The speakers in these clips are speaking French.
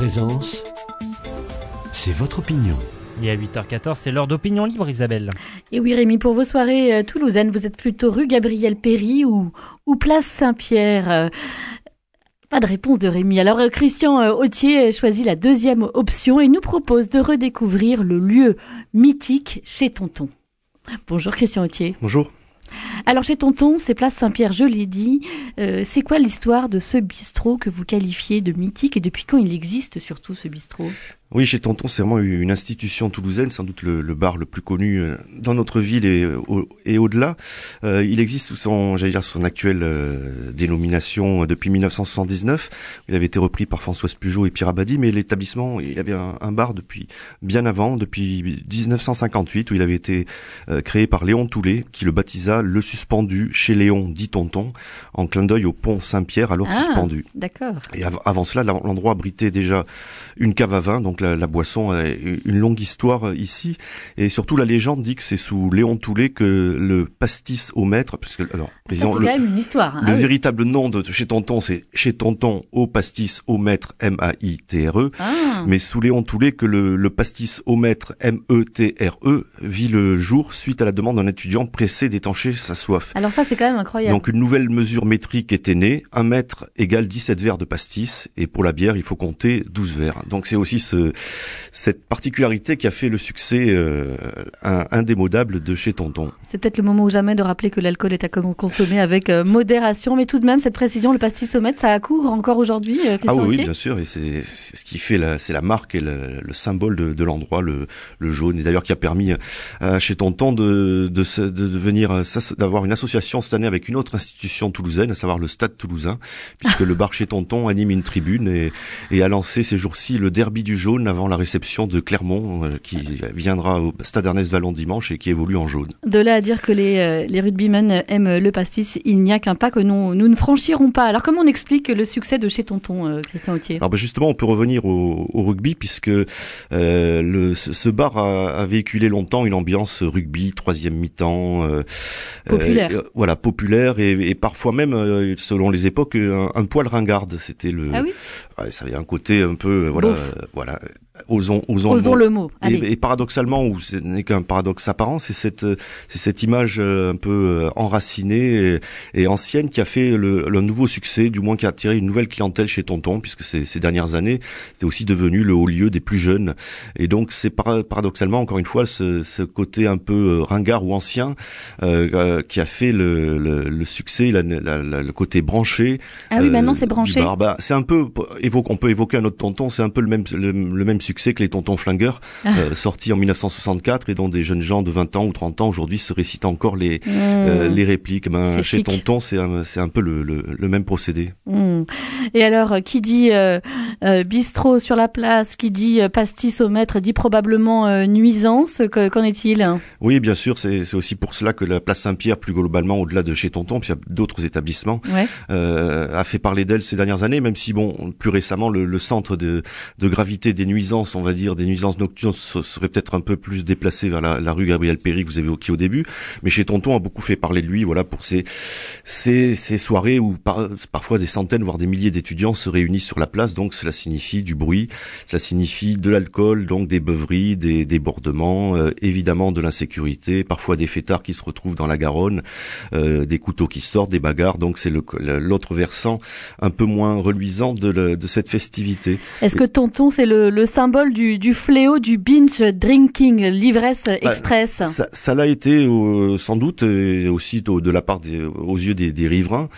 présence, c'est votre opinion. Et à 8h14, c'est l'heure d'opinion libre, Isabelle. Et oui, Rémi, pour vos soirées euh, toulousaines, vous êtes plutôt rue Gabriel Péry ou, ou place Saint-Pierre euh, Pas de réponse de Rémi. Alors, euh, Christian euh, Autier choisit la deuxième option et nous propose de redécouvrir le lieu mythique chez Tonton. Bonjour Christian Autier. Bonjour. Alors chez Tonton, c'est place Saint-Pierre, je l'ai dit. Euh, c'est quoi l'histoire de ce bistrot que vous qualifiez de mythique et depuis quand il existe surtout ce bistrot? Oui, chez Tonton, c'est vraiment une institution toulousaine, sans doute le, bar le plus connu euh, dans notre ville et, au, et au-delà. Euh, il existe sous son, j'allais dire, son actuelle dénomination depuis 1979. Il avait été repris par Françoise Pujot et Pierre Abadi, mais l'établissement, il y avait un, un, bar depuis bien avant, depuis 1958, où il avait été créé par Léon Toulet, qui le baptisa le suspendu chez Léon, dit Tonton, en clin d'œil au pont Saint-Pierre, alors Ah, suspendu. D'accord. Et av- avant cela, la- l'endroit abritait déjà une cave à vin, donc la, la boisson a une longue histoire euh, ici. Et surtout, la légende dit que c'est sous Léon Toulet que le pastis au maître, puisque alors, c'est disons, quand le, même une histoire. hein. le Ah oui. véritable nom de chez Tonton, c'est chez Tonton au pastis au maître M-A-I-T-R-E. Ah. E. Mais sous Léon Toulet que le, le pastis au maître M-E-T-R-E E vit le jour suite à la demande d'un étudiant pressé d'étancher sa soif. Alors ça, c'est quand même incroyable. Donc une nouvelle mesure métrique était née, un mètre égale 17 verres de pastis, et pour la bière, il faut compter 12 verres. Donc c'est aussi ce, cette particularité qui a fait le succès euh, indémodable de chez Tonton. C'est peut-être le moment ou jamais de rappeler que l'alcool est à consommer avec euh, modération, mais tout de même, cette précision, le pastis-au-mètre, ça accourt encore aujourd'hui, euh, Ah oui, oui, bien sûr, et c'est ce qui fait la, c'est la marque et le, le symbole de, de l'endroit, le, le jaune, et d'ailleurs qui a permis euh, chez Tonton de, de, de devenir, ça, d'avoir une association cette année avec une autre institution toulousaine, à savoir le Stade Toulousain, puisque le bar chez Tonton anime une tribune et, et a lancé ces jours-ci le derby du jaune avant la réception de Clermont, euh, qui viendra au Stade Ernest Vallon dimanche et qui évolue en jaune. De là à dire que les, euh, les rugbymen aiment le pastis, il n'y a qu'un pas que nous, nous ne franchirons pas. Alors comment on explique le succès de chez Tonton, euh, Christian Autier? Alors ben, justement, on peut revenir au, au rugby puisque euh, le, ce, ce bar a, a véhiculé longtemps une ambiance rugby, troisième mi-temps, euh, Populaire. euh, voilà, populaire et, et parfois même, euh, selon les époques, un, un poil ringarde. C'était le, Ah oui? Ouais, ça avait un côté un peu, euh, voilà, voilà, osons, osons, Osons le le mot. Et, et paradoxalement, ou ce n'est qu'un paradoxe apparent, c'est cette c'est cette image euh, un peu euh, enracinée et, et ancienne qui a fait le, le nouveau succès, du moins qui a attiré une nouvelle clientèle chez Tonton, puisque ces, ces dernières années, c'était aussi devenu le haut lieu des plus jeunes. Et donc c'est para- paradoxalement encore une fois ce, ce côté un peu euh, ringard ou ancien euh, qui a fait le, le, le succès, la- la- la- le côté branché. Ah oui, euh, maintenant c'est branché. Bah, c'est un peu on peut évoquer un autre tonton, c'est un peu le même le, le même succès que les tontons flingueurs Ah. euh, sortis en 1964 et dont des jeunes gens de 20 ans ou 30 ans aujourd'hui se récitent encore les euh, Mmh. les répliques. Ben, C'est chez chic. tonton, c'est un, un peu le, le, le même procédé. Mmh. Et alors, euh, qui dit euh, euh, bistrot sur la place, qui dit pastis au maître, dit probablement euh, nuisance. Que- Qu'en est-il? Oui, bien sûr, c'est aussi pour cela que la place Saint-Pierre, plus globalement au-delà de chez tonton, puis il y a d'autres établissements, Ouais. a fait parler d'elle ces dernières années, même si bon, plus récemment, le, le centre de, de gravité des nuisances, on va dire, des nuisances nocturnes, se- serait peut-être un peu plus déplacé vers la, la rue Gabriel Péry que vous avez évoqué au début. Mais chez Tonton, on a beaucoup fait parler de lui, voilà, pour ces, ces, ces soirées où par- parfois des centaines, des milliers d'étudiants se réunissent sur la place. Donc cela signifie du bruit, cela signifie de l'alcool, donc des beuveries, des débordements, euh, évidemment de l'insécurité, parfois des fêtards qui se retrouvent dans la Garonne, euh, des couteaux qui sortent, des bagarres. Donc c'est l'autre versant un peu moins reluisant de, le- de cette festivité. Est-ce que tonton, c'est le, le symbole du, du fléau du binge drinking, l'ivresse express Ça, ça l'a été euh, sans doute et aussi de, de la part des, aux yeux des, des riverains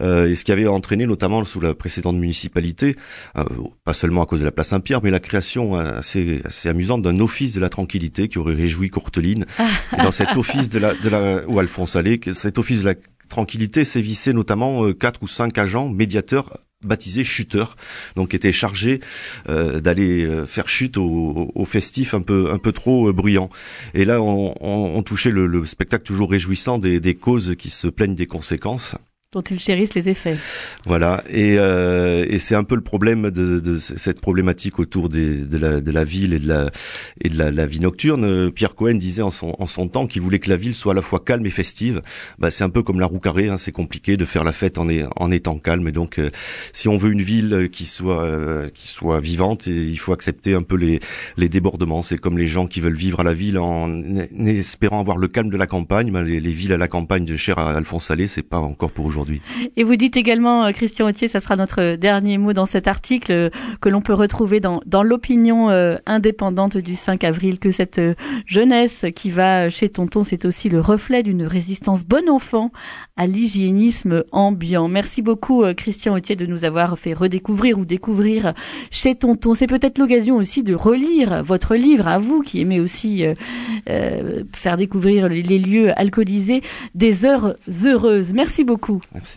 et ce qui avait entraîné notamment sous la précédente municipalité, euh, pas seulement à cause de la place Saint-Pierre, mais la création euh, assez, assez amusante d'un office de la tranquillité qui aurait réjoui Courteline. Et dans cet office de la, de la ou Alphonse Allais, cet office de la tranquillité sévissaient notamment euh, quatre ou cinq agents médiateurs baptisés chuteurs, donc qui étaient chargés euh, d'aller euh, faire chute au, au festif un peu un peu trop euh, bruyant. Et là, on, on, on touchait le, le spectacle toujours réjouissant des, des causes qui se plaignent des conséquences. Dont ils chérissent les effets. Voilà, et, euh, et c'est un peu le problème de, de cette problématique autour des, de, la, de la ville et de la, et de la, la vie nocturne. Pierre Cohen disait en son, en son temps qu'il voulait que la ville soit à la fois calme et festive. Bah, c'est un peu comme la roue carrée, hein, c'est compliqué de faire la fête en, en étant calme. Et donc, euh, si on veut une ville qui soit, euh, qui soit vivante, il faut accepter un peu les, les débordements. C'est comme les gens qui veulent vivre à la ville en, espérant avoir le calme de la campagne. Bah, les, les villes à la campagne de cher Alphonse Allais, c'est pas encore pour aujourd'hui. Et vous dites également, euh, Christian Autier, ça sera notre dernier mot dans cet article euh, que l'on peut retrouver dans, l'opinion euh, indépendante du 5 avril, que cette jeunesse qui va chez Tonton, c'est aussi le reflet d'une résistance bon enfant à l'hygiénisme ambiant. Merci beaucoup, Christian Autier, de nous avoir fait redécouvrir ou découvrir chez Tonton. C'est peut-être l'occasion aussi de relire votre livre à vous qui aimez aussi euh, faire découvrir les lieux alcoolisés des heures heureuses. Merci beaucoup. Merci.